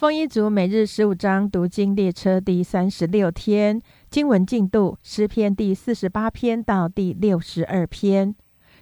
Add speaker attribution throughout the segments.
Speaker 1: 丰一族每日十五章读经列车第三十六天经文进度：诗篇第四十八篇到第六十二篇。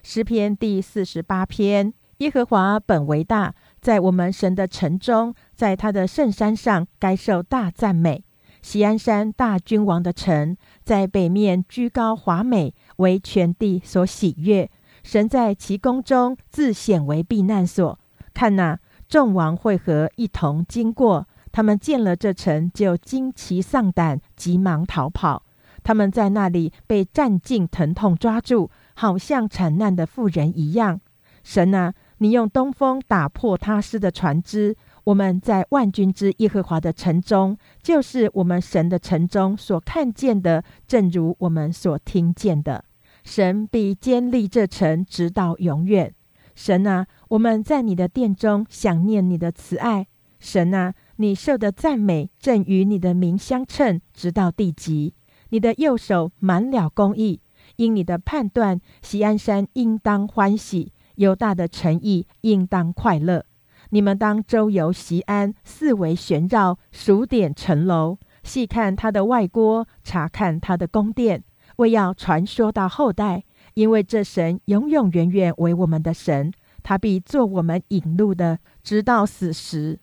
Speaker 1: 诗篇第四十八篇：耶和华本为大，在我们神的城中，在他的圣山上，该受大赞美。锡安山大君王的城，在北面居高华美，为全地所喜悦。神在其宫中自显为避难所。看哪！众王会合，一同经过。他们见了这城，就惊奇丧胆，急忙逃跑。他们在那里被战尽疼痛抓住，好像惨难的妇人一样。神啊，你用东风打破他施的船只。我们在万军之耶和华的城中，就是我们神的城中所看见的，正如我们所听见的。神必坚立这城，直到永远。神啊，我们在你的殿中想念你的慈爱。神啊，你受的赞美正与你的名相称，直到地极。你的右手满了公义，因你的判断，喜安山应当欢喜，犹大的诚意应当快乐。你们当周游西安，四围旋绕，数点城楼，细看他的外郭，查看他的宫殿，为要传说到后代。因为这神永永远远为我们的神，他必做我们引路的，直到死时。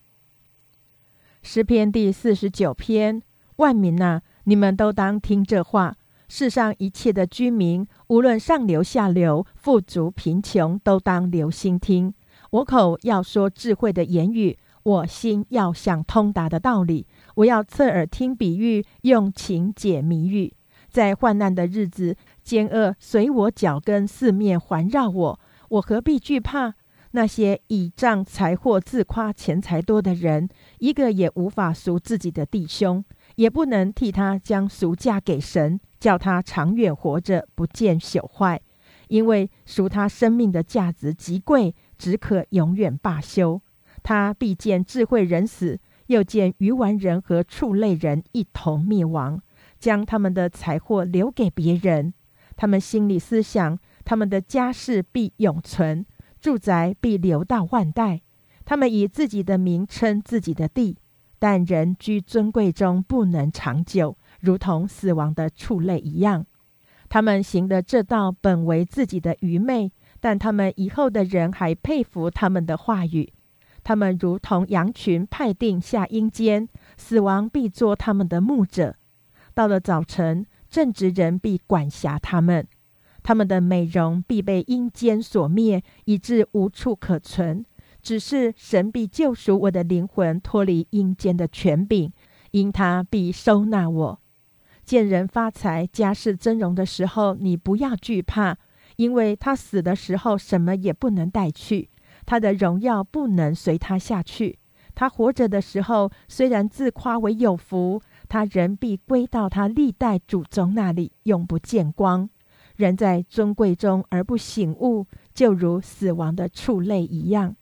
Speaker 1: 诗篇第四十九篇：万民呐，你们都当听这话；世上一切的居民，无论上流下流、富足贫穷，都当留心听。我口要说智慧的言语，我心要想通达的道理。我要侧耳听比喻，用情解谜语。在患难的日子，奸恶随我脚跟，四面环绕我，我何必惧怕？那些倚仗财货、自夸钱财多的人，一个也无法赎自己的弟兄，也不能替他将赎价给神，叫他长远活着，不见朽坏。因为赎他生命的价值极贵，只可永远罢休。他必见智慧人死，又见愚顽人和畜类人一同灭亡。将他们的财货留给别人，他们心里思想，他们的家世必永存，住宅必留到万代。他们以自己的名称自己的地，但人居尊贵中不能长久，如同死亡的畜类一样。他们行的这道本为自己的愚昧，但他们以后的人还佩服他们的话语。他们如同羊群派定下阴间，死亡必做他们的牧者。到了早晨，正直人必管辖他们，他们的美容必被阴间所灭，以致无处可存。只是神必救赎我的灵魂，脱离阴间的权柄，因他必收纳我。见人发财、家世增荣的时候，你不要惧怕，因为他死的时候什么也不能带去，他的荣耀不能随他下去。他活着的时候，虽然自夸为有福。他人必归到他历代祖宗那里，永不见光。人在尊贵中而不醒悟，就如死亡的畜类一样。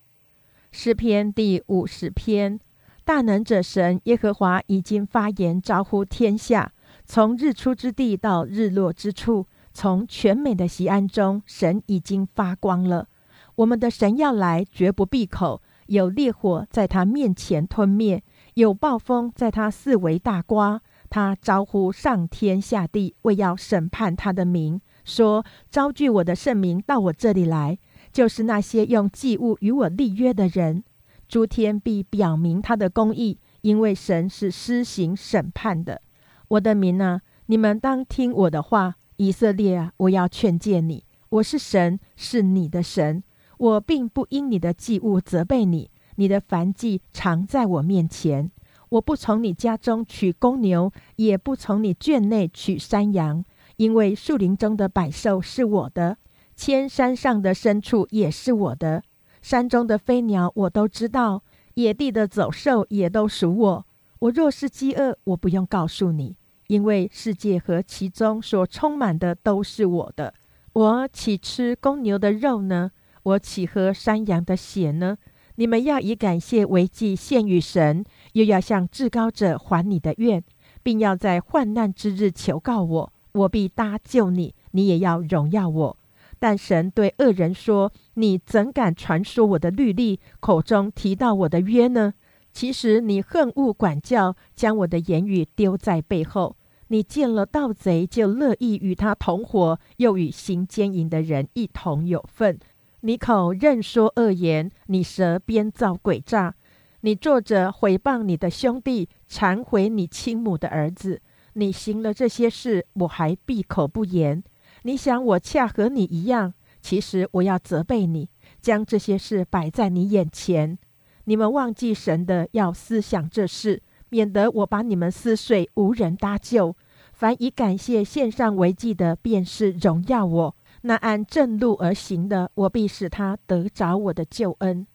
Speaker 1: 诗篇第五十篇：大能者神耶和华已经发言，招呼天下。从日出之地到日落之处，从全美的西安中，神已经发光了。我们的神要来，绝不闭口。有烈火在他面前吞灭。有暴风在他四围大刮，他招呼上天下地，为要审判他的名，说：“招聚我的圣名到我这里来，就是那些用祭物与我立约的人。诸天必表明他的公义，因为神是施行审判的。我的民啊，你们当听我的话。以色列啊，我要劝诫你，我是神，是你的神。我并不因你的祭物责备你。”你的凡祭常在我面前，我不从你家中取公牛，也不从你圈内取山羊，因为树林中的百兽是我的，千山上的牲畜也是我的，山中的飞鸟我都知道，野地的走兽也都属我。我若是饥饿，我不用告诉你，因为世界和其中所充满的都是我的。我岂吃公牛的肉呢？我岂喝山羊的血呢？你们要以感谢为祭献与神，又要向至高者还你的愿，并要在患难之日求告我，我必搭救你。你也要荣耀我。但神对恶人说：“你怎敢传说我的律例？口中提到我的约呢？其实你恨恶管教，将我的言语丢在背后。你见了盗贼，就乐意与他同伙，又与行奸淫的人一同有份。你口任说恶言，你舌编造诡诈。你坐着毁谤你的兄弟，忏悔你亲母的儿子。你行了这些事，我还闭口不言。你想我恰和你一样？其实我要责备你，将这些事摆在你眼前。你们忘记神的，要思想这事，免得我把你们撕碎，无人搭救。凡以感谢献上为祭的，便是荣耀我；那按正路而行的，我必使他得着我的救恩。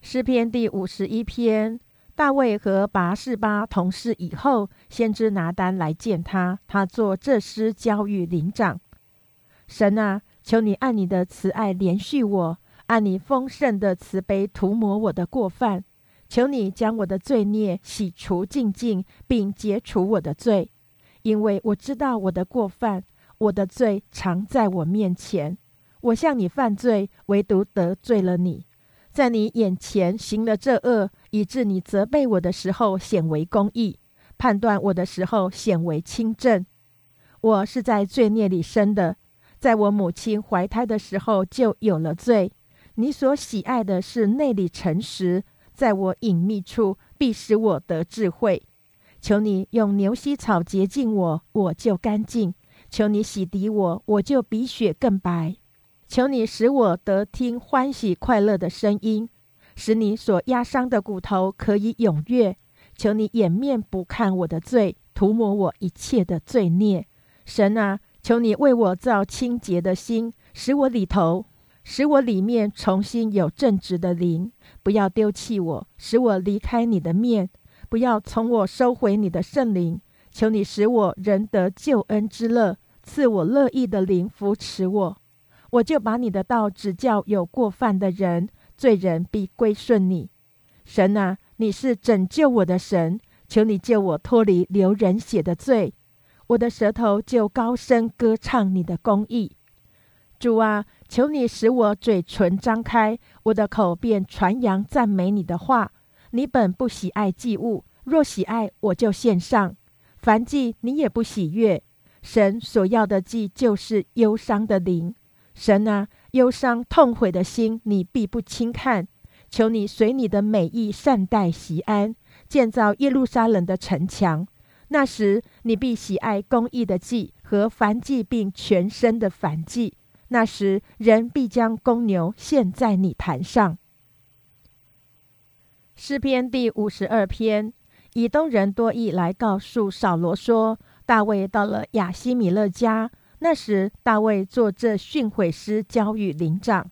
Speaker 1: 诗篇第五十一篇。大卫和拔示巴同事以后，先知拿单来见他，他做这诗交与灵长。神啊，求你按你的慈爱连续我，按你丰盛的慈悲涂抹我的过犯。求你将我的罪孽洗除净尽，并解除我的罪，因为我知道我的过犯，我的罪常在我面前。我向你犯罪，唯独得罪了你。在你眼前行了这恶，以致你责备我的时候显为公义，判断我的时候显为清正。我是在罪孽里生的，在我母亲怀胎的时候就有了罪。你所喜爱的是内里诚实，在我隐秘处必使我得智慧。求你用牛膝草洁净我，我就干净；求你洗涤我，我就比雪更白。求你使我得听欢喜快乐的声音，使你所压伤的骨头可以踊跃。求你掩面不看我的罪，涂抹我一切的罪孽。神啊，求你为我造清洁的心，使我里头，使我里面重新有正直的灵。不要丢弃我，使我离开你的面；不要从我收回你的圣灵。求你使我仍得救恩之乐，赐我乐意的灵扶持我。我就把你的道指教有过犯的人，罪人必归顺你。神啊，你是拯救我的神，求你救我脱离流人血的罪。我的舌头就高声歌唱你的公义。主啊，求你使我嘴唇张开，我的口便传扬赞美你的话。你本不喜爱祭物，若喜爱，我就献上。凡祭你也不喜悦。神所要的祭就是忧伤的灵。神啊，忧伤痛悔的心，你必不轻看。求你随你的美意善待西安，建造耶路撒冷的城墙。那时，你必喜爱公义的祭和燔祭，并全身的燔祭。那时，人必将公牛献在你坛上。诗篇第五十二篇，以东人多益来告诉扫罗说，大卫到了亚西米勒家。那时，大卫做这训诲诗，交与灵长。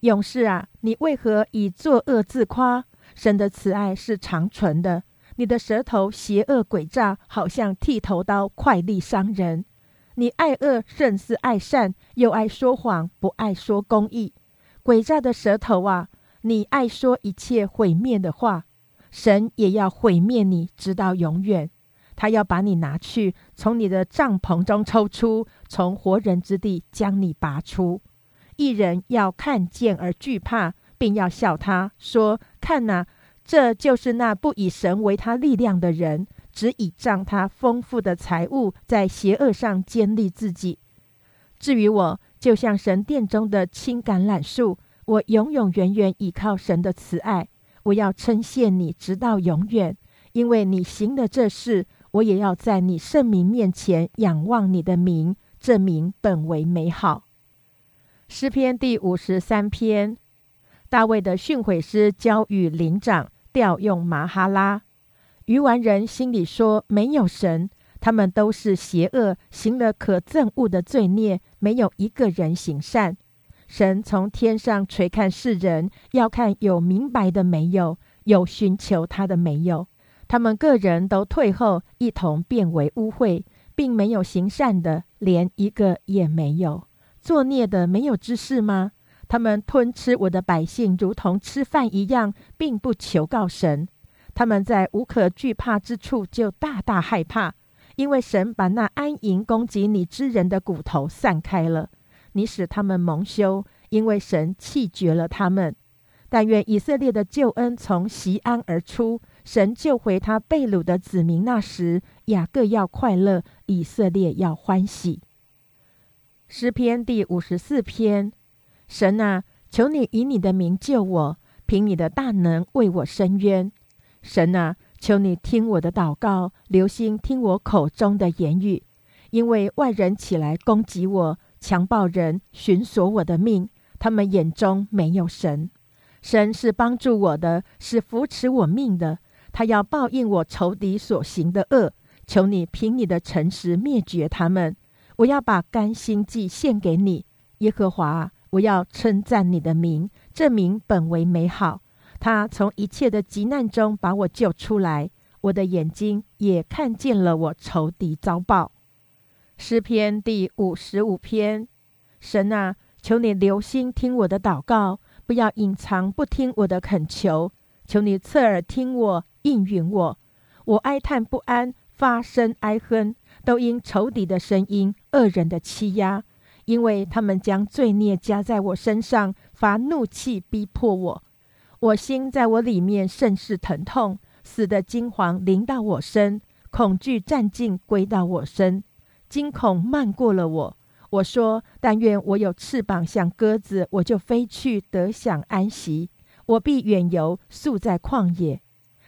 Speaker 1: 勇士啊，你为何以作恶自夸？神的慈爱是长存的。你的舌头邪恶诡诈，好像剃头刀，快利伤人。你爱恶胜似爱善，又爱说谎，不爱说公义。诡诈的舌头啊，你爱说一切毁灭的话，神也要毁灭你，直到永远。他要把你拿去，从你的帐篷中抽出，从活人之地将你拔出。一人要看见而惧怕，并要笑他说：“看哪，这就是那不以神为他力量的人，只倚仗他丰富的财物，在邪恶上坚立自己。至于我，就像神殿中的青橄榄树，我永永远远倚靠神的慈爱。我要称谢你，直到永远，因为你行的这事。”我也要在你圣名面前仰望你的名，证明本为美好。诗篇第五十三篇，大卫的训诲诗交与灵长，调用马哈拉。愚顽人心里说：没有神，他们都是邪恶，行了可憎恶的罪孽，没有一个人行善。神从天上垂看世人，要看有明白的没有，有寻求他的没有。他们个人都退后，一同变为污秽，并没有行善的，连一个也没有。作孽的没有知识吗？他们吞吃我的百姓，如同吃饭一样，并不求告神。他们在无可惧怕之处就大大害怕，因为神把那安营攻击你之人的骨头散开了。你使他们蒙羞，因为神弃绝了他们。但愿以色列的救恩从西安而出，神救回他被掳的子民。那时，雅各要快乐，以色列要欢喜。诗篇第五十四篇：神啊，求你以你的名救我，凭你的大能为我伸冤。神啊，求你听我的祷告，留心听我口中的言语，因为外人起来攻击我，强暴人寻索我的命，他们眼中没有神。神是帮助我的，是扶持我命的。他要报应我仇敌所行的恶。求你凭你的诚实灭绝他们。我要把甘心祭献给你，耶和华。我要称赞你的名，这名本为美好。他从一切的急难中把我救出来。我的眼睛也看见了我仇敌遭报。诗篇第五十五篇：神啊，求你留心听我的祷告。不要隐藏，不听我的恳求，求你侧耳听我，应允我。我哀叹不安，发声哀哼，都因仇敌的声音、恶人的欺压，因为他们将罪孽加在我身上，发怒气逼迫我。我心在我里面甚是疼痛，死的惊惶临到我身，恐惧战尽归到我身，惊恐漫过了我。我说：“但愿我有翅膀，像鸽子，我就飞去，得享安息。我必远游，宿在旷野；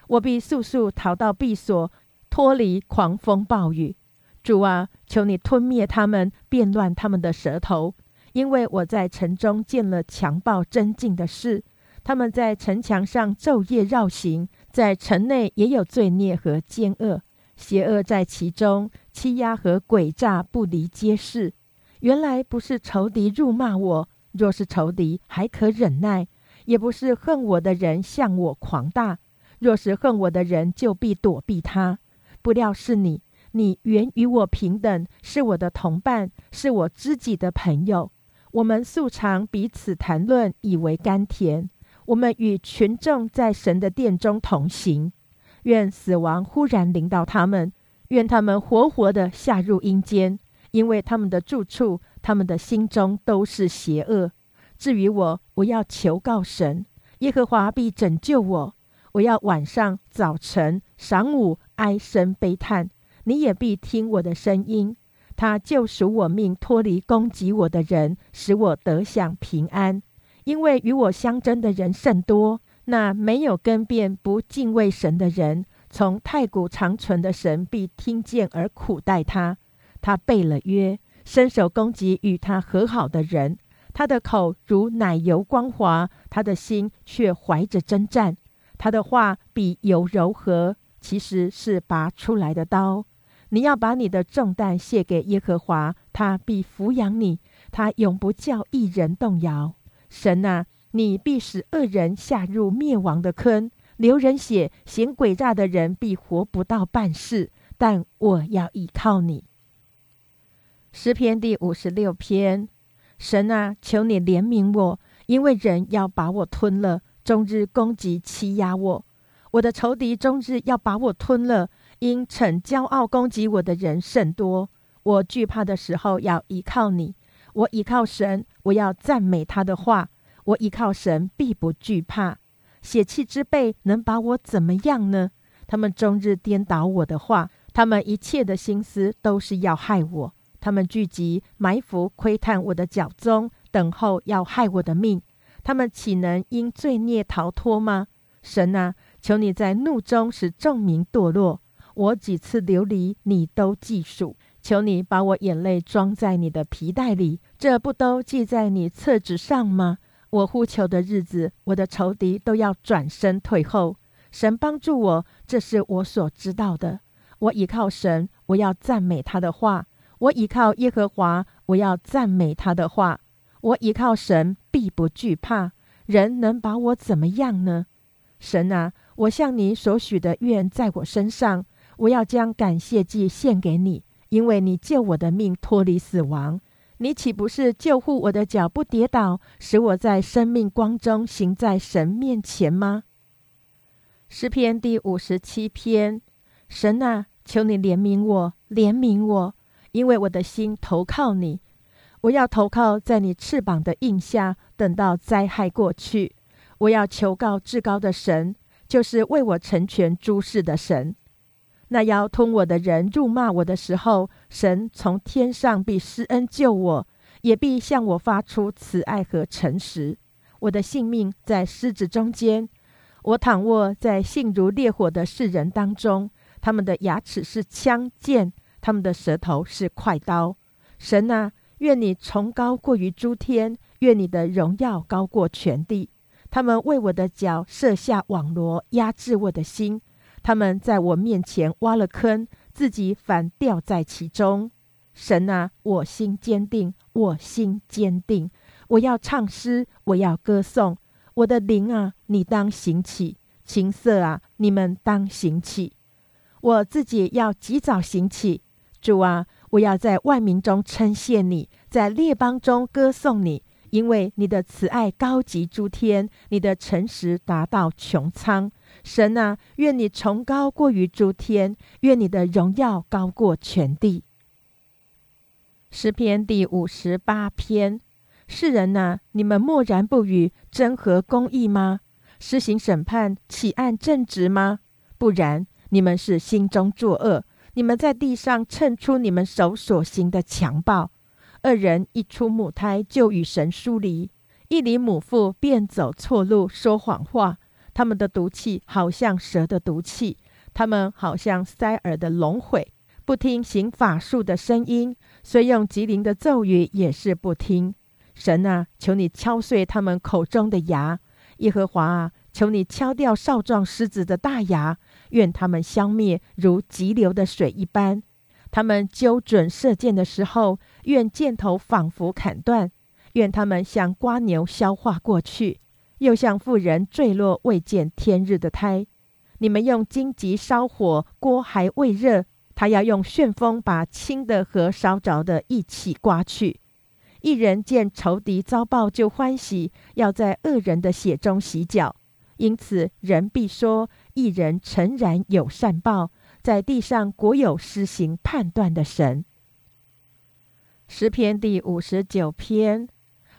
Speaker 1: 我必速速逃到避所，脱离狂风暴雨。主啊，求你吞灭他们，变乱他们的舌头，因为我在城中见了强暴真境的事。他们在城墙上昼夜绕行，在城内也有罪孽和奸恶，邪恶在其中，欺压和诡诈不离皆是。”原来不是仇敌辱骂我，若是仇敌还可忍耐；也不是恨我的人向我狂大，若是恨我的人就必躲避他。不料是你，你原与我平等，是我的同伴，是我知己的朋友。我们素常彼此谈论，以为甘甜。我们与群众在神的殿中同行。愿死亡忽然临到他们，愿他们活活的下入阴间。因为他们的住处，他们的心中都是邪恶。至于我，我要求告神，耶和华必拯救我。我要晚上、早晨、晌午哀声悲叹，你也必听我的声音。他救赎我命，脱离攻击我的人，使我得享平安。因为与我相争的人甚多，那没有更变、不敬畏神的人，从太古长存的神必听见而苦待他。他背了约，伸手攻击与他和好的人。他的口如奶油光滑，他的心却怀着征战。他的话比油柔和，其实是拔出来的刀。你要把你的重担卸给耶和华，他必抚养你，他永不叫一人动摇。神啊，你必使恶人下入灭亡的坑，流人血、行诡诈的人必活不到半世。但我要依靠你。诗篇第五十六篇：神啊，求你怜悯我，因为人要把我吞了，终日攻击欺压我。我的仇敌终日要把我吞了，因逞骄傲攻击我的人甚多。我惧怕的时候要依靠你，我依靠神，我要赞美他的话。我依靠神，必不惧怕。血气之辈能把我怎么样呢？他们终日颠倒我的话，他们一切的心思都是要害我。他们聚集埋伏窥探我的脚踪，等候要害我的命。他们岂能因罪孽逃脱吗？神啊，求你在怒中使众民堕落。我几次流离，你都记数。求你把我眼泪装在你的皮带里，这不都记在你册子上吗？我呼求的日子，我的仇敌都要转身退后。神帮助我，这是我所知道的。我倚靠神，我要赞美他的话。我倚靠耶和华，我要赞美他的话。我倚靠神，必不惧怕。人能把我怎么样呢？神啊，我向你所许的愿在我身上，我要将感谢祭献给你，因为你救我的命脱离死亡。你岂不是救护我的脚不跌倒，使我在生命光中行在神面前吗？诗篇第五十七篇：神啊，求你怜悯我，怜悯我。因为我的心投靠你，我要投靠在你翅膀的印下，等到灾害过去。我要求告至高的神，就是为我成全诸事的神。那要通我的人辱骂我的时候，神从天上必施恩救我，也必向我发出慈爱和诚实。我的性命在狮子中间，我躺卧在性如烈火的世人当中。他们的牙齿是枪剑，他们的舌头是快刀。神啊，愿你崇高过于诸天，愿你的荣耀高过全地。他们为我的脚设下网罗，压制我的心。他们在我面前挖了坑，自己反掉在其中。神啊，我心坚定，我心坚定。我要唱诗，我要歌颂。我的灵啊，你当行起；琴瑟啊，你们当行起。我自己要及早行起，主啊，我要在万民中称谢你，在列邦中歌颂你，因为你的慈爱高及诸天，你的诚实达到穹苍。神啊，愿你崇高过于诸天，愿你的荣耀高过全地。诗篇第五十八篇：世人呐，你们默然不语，真合公义吗？施行审判，起案正直吗？不然。你们是心中作恶，你们在地上称出你们手所行的强暴。二人一出母胎就与神疏离，一离母腹便走错路，说谎话。他们的毒气好像蛇的毒气，他们好像塞耳的龙悔，不听行法术的声音，虽用吉林的咒语也是不听。神啊，求你敲碎他们口中的牙。耶和华啊。求你敲掉少壮狮子的大牙，愿他们消灭如急流的水一般。他们揪准射箭的时候，愿箭头仿佛砍断。愿他们像瓜牛消化过去，又像妇人坠落未见天日的胎。你们用荆棘烧火，锅还未热，他要用旋风把轻的和烧着的一起刮去。一人见仇敌遭报就欢喜，要在恶人的血中洗脚。因此，人必说：一人诚然有善报，在地上国有施行判断的神。诗篇第五十九篇：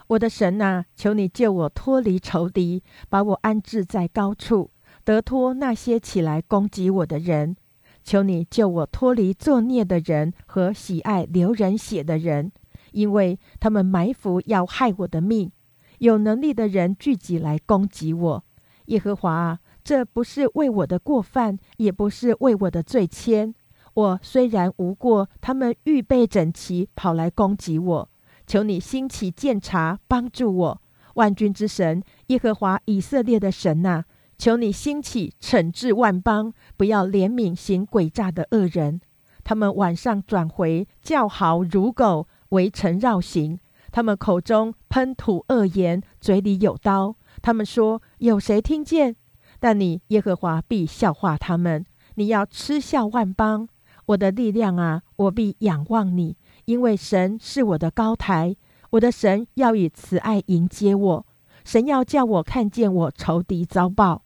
Speaker 1: 我的神啊，求你救我脱离仇敌，把我安置在高处，得脱那些起来攻击我的人。求你救我脱离作孽的人和喜爱流人血的人，因为他们埋伏要害我的命。有能力的人聚集来攻击我。耶和华啊，这不是为我的过犯，也不是为我的罪愆。我虽然无过，他们预备整齐，跑来攻击我。求你兴起鉴察，帮助我。万军之神耶和华以色列的神呐，求你兴起惩治万邦，不要怜悯行诡诈的恶人。他们晚上转回，叫嚎如狗，围城绕行。他们口中喷吐恶言，嘴里有刀。他们说：“有谁听见？”但你耶和华必笑话他们。你要嗤笑万邦。我的力量啊，我必仰望你，因为神是我的高台。我的神要以慈爱迎接我。神要叫我看见我仇敌遭报，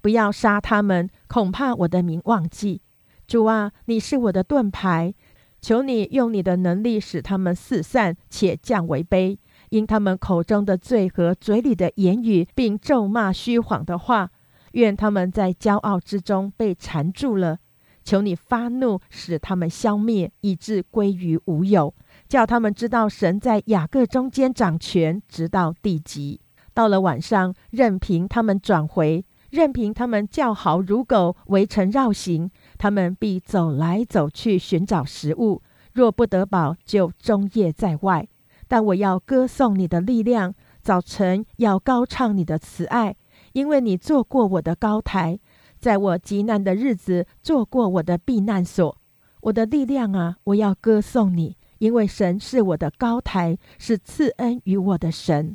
Speaker 1: 不要杀他们，恐怕我的名忘记。主啊，你是我的盾牌，求你用你的能力使他们四散，且降为卑。因他们口中的罪和嘴里的言语，并咒骂虚谎的话，愿他们在骄傲之中被缠住了。求你发怒，使他们消灭，以致归于无有，叫他们知道神在雅各中间掌权，直到地极。到了晚上，任凭他们转回，任凭他们叫嚎如狗，围城绕行，他们必走来走去寻找食物。若不得饱，就终夜在外。但我要歌颂你的力量，早晨要高唱你的慈爱，因为你做过我的高台，在我极难的日子做过我的避难所。我的力量啊，我要歌颂你，因为神是我的高台，是赐恩于我的神。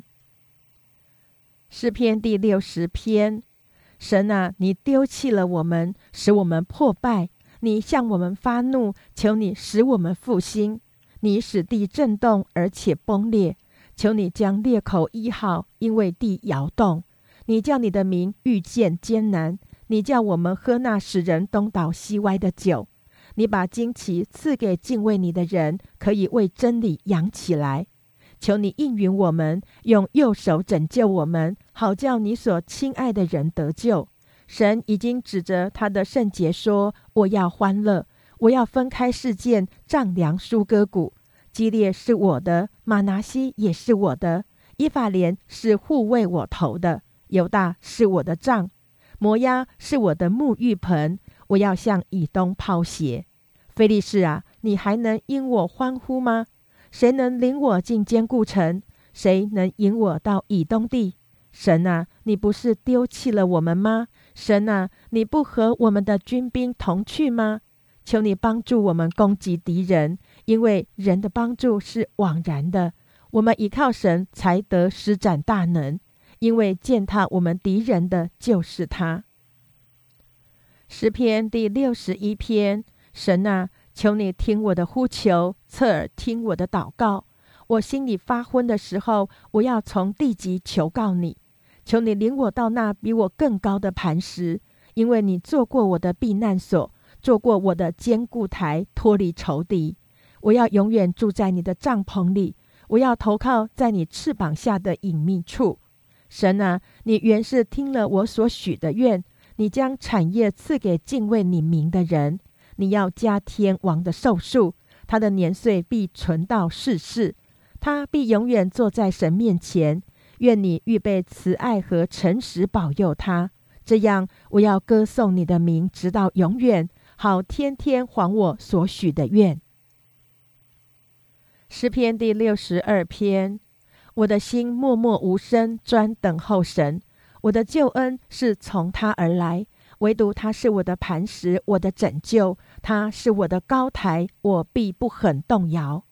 Speaker 1: 诗篇第六十篇：神啊，你丢弃了我们，使我们破败；你向我们发怒，求你使我们复兴。你使地震动，而且崩裂，求你将裂口医好，因为地摇动。你叫你的名遇见艰难，你叫我们喝那使人东倒西歪的酒。你把旌旗赐给敬畏你的人，可以为真理扬起来。求你应允我们，用右手拯救我们，好叫你所亲爱的人得救。神已经指着他的圣洁说：“我要欢乐，我要分开事件，丈量舒歌谷。基列是我的，马拿西也是我的，伊法莲是护卫我头的，犹大是我的杖，摩押是我的沐浴盆。我要向以东抛鞋。菲利士啊，你还能因我欢呼吗？”谁能领我进坚固城？谁能引我到以东地？神啊，你不是丢弃了我们吗？神啊，你不和我们的军兵同去吗？求你帮助我们攻击敌人，因为人的帮助是枉然的。我们依靠神才得施展大能，因为践踏我们敌人的就是他。诗篇第六十一篇，神啊。求你听我的呼求，侧耳听我的祷告。我心里发昏的时候，我要从地级求告你。求你领我到那比我更高的磐石，因为你做过我的避难所，做过我的坚固台，脱离仇敌。我要永远住在你的帐篷里，我要投靠在你翅膀下的隐秘处。神啊，你原是听了我所许的愿，你将产业赐给敬畏你名的人。你要加天王的寿数，他的年岁必存到世世，他必永远坐在神面前。愿你预备慈爱和诚实保佑他，这样我要歌颂你的名，直到永远，好天天还我所许的愿。诗篇第六十二篇，我的心默默无声，专等候神，我的救恩是从他而来。唯独他是我的磐石，我的拯救；他是我的高台，我必不很动摇。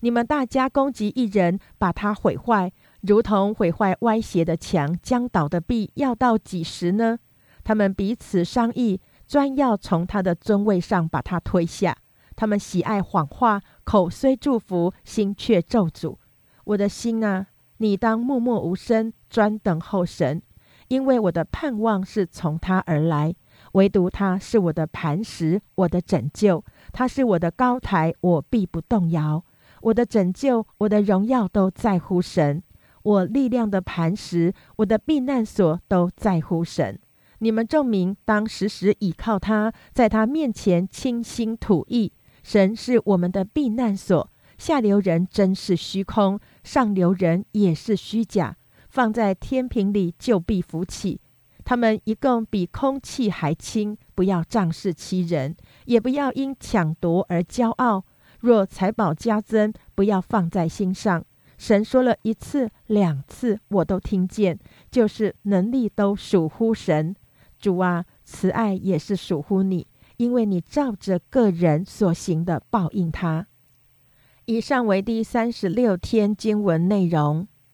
Speaker 1: 你们大家攻击一人，把他毁坏，如同毁坏歪斜的墙、将倒的壁，要到几时呢？他们彼此商议，专要从他的尊位上把他推下。他们喜爱谎话，口虽祝福，心却咒诅。我的心啊，你当默默无声，专等候神。因为我的盼望是从他而来，唯独他是我的磐石，我的拯救，他是我的高台，我必不动摇。我的拯救，我的荣耀都在乎神，我力量的磐石，我的避难所都在乎神。你们证明当时时倚靠他，在他面前倾心吐意。神是我们的避难所，下流人真是虚空，上流人也是虚假。放在天平里就必浮起，他们一共比空气还轻。不要仗势欺人，也不要因抢夺而骄傲。若财宝加增，不要放在心上。神说了一次两次，我都听见，就是能力都属乎神。主啊，慈爱也是属乎你，因为你照着个人所行的报应他。以上为第三十六天经文内容。